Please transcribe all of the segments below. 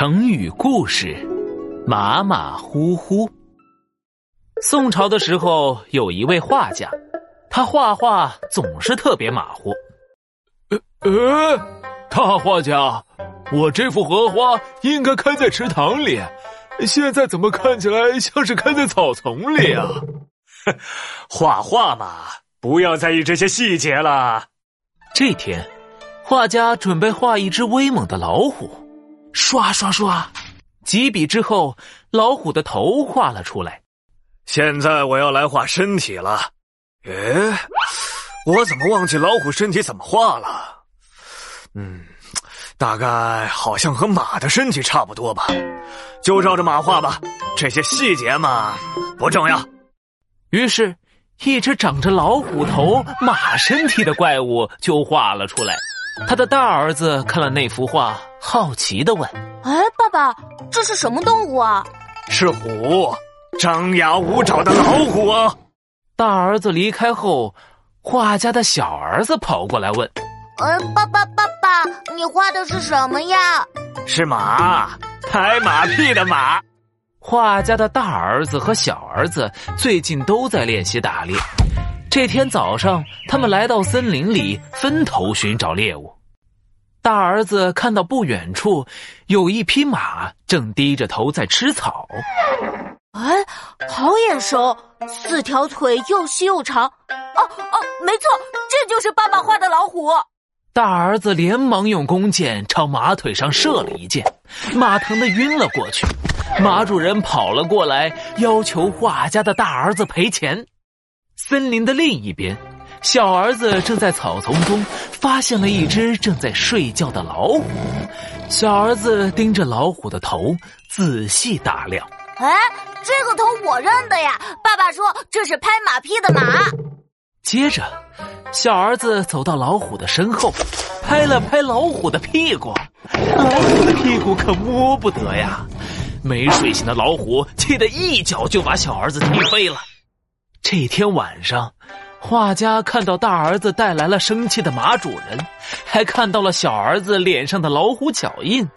成语故事：马马虎虎。宋朝的时候，有一位画家，他画画总是特别马虎。呃呃，大画家，我这幅荷花应该开在池塘里，现在怎么看起来像是开在草丛里啊？画画嘛，不要在意这些细节了。这天，画家准备画一只威猛的老虎，刷刷刷，几笔之后，老虎的头画了出来。现在我要来画身体了。诶，我怎么忘记老虎身体怎么画了？嗯，大概好像和马的身体差不多吧，就照着马画吧。这些细节嘛，不重要。于是，一只长着老虎头、马身体的怪物就画了出来。他的大儿子看了那幅画，好奇的问：“哎，爸爸，这是什么动物啊？”“是虎，张牙舞爪的老虎啊！”大儿子离开后，画家的小儿子跑过来问：“呃，爸爸，爸爸，你画的是什么呀？”“是马，拍马屁的马。”画家的大儿子和小儿子最近都在练习打猎。这天早上，他们来到森林里，分头寻找猎物。大儿子看到不远处有一匹马正低着头在吃草。哎，好眼熟，四条腿又细又长。哦哦，没错，这就是爸爸画的老虎。大儿子连忙用弓箭朝马腿上射了一箭，马疼得晕了过去。马主人跑了过来，要求画家的大儿子赔钱。森林的另一边，小儿子正在草丛中发现了一只正在睡觉的老虎。小儿子盯着老虎的头仔细打量。哎，这个头我认得呀！爸爸说这是拍马屁的马。接着，小儿子走到老虎的身后，拍了拍老虎的屁股。老虎的屁股可摸不得呀！没睡醒的老虎气得一脚就把小儿子踢飞了。这天晚上，画家看到大儿子带来了生气的马主人，还看到了小儿子脸上的老虎脚印。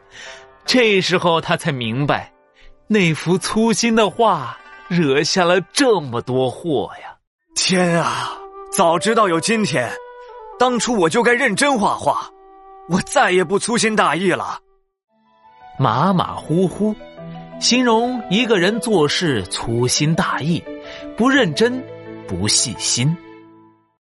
这时候他才明白，那幅粗心的画惹下了这么多祸呀！天啊，早知道有今天，当初我就该认真画画，我再也不粗心大意了。马马虎虎。形容一个人做事粗心大意，不认真，不细心。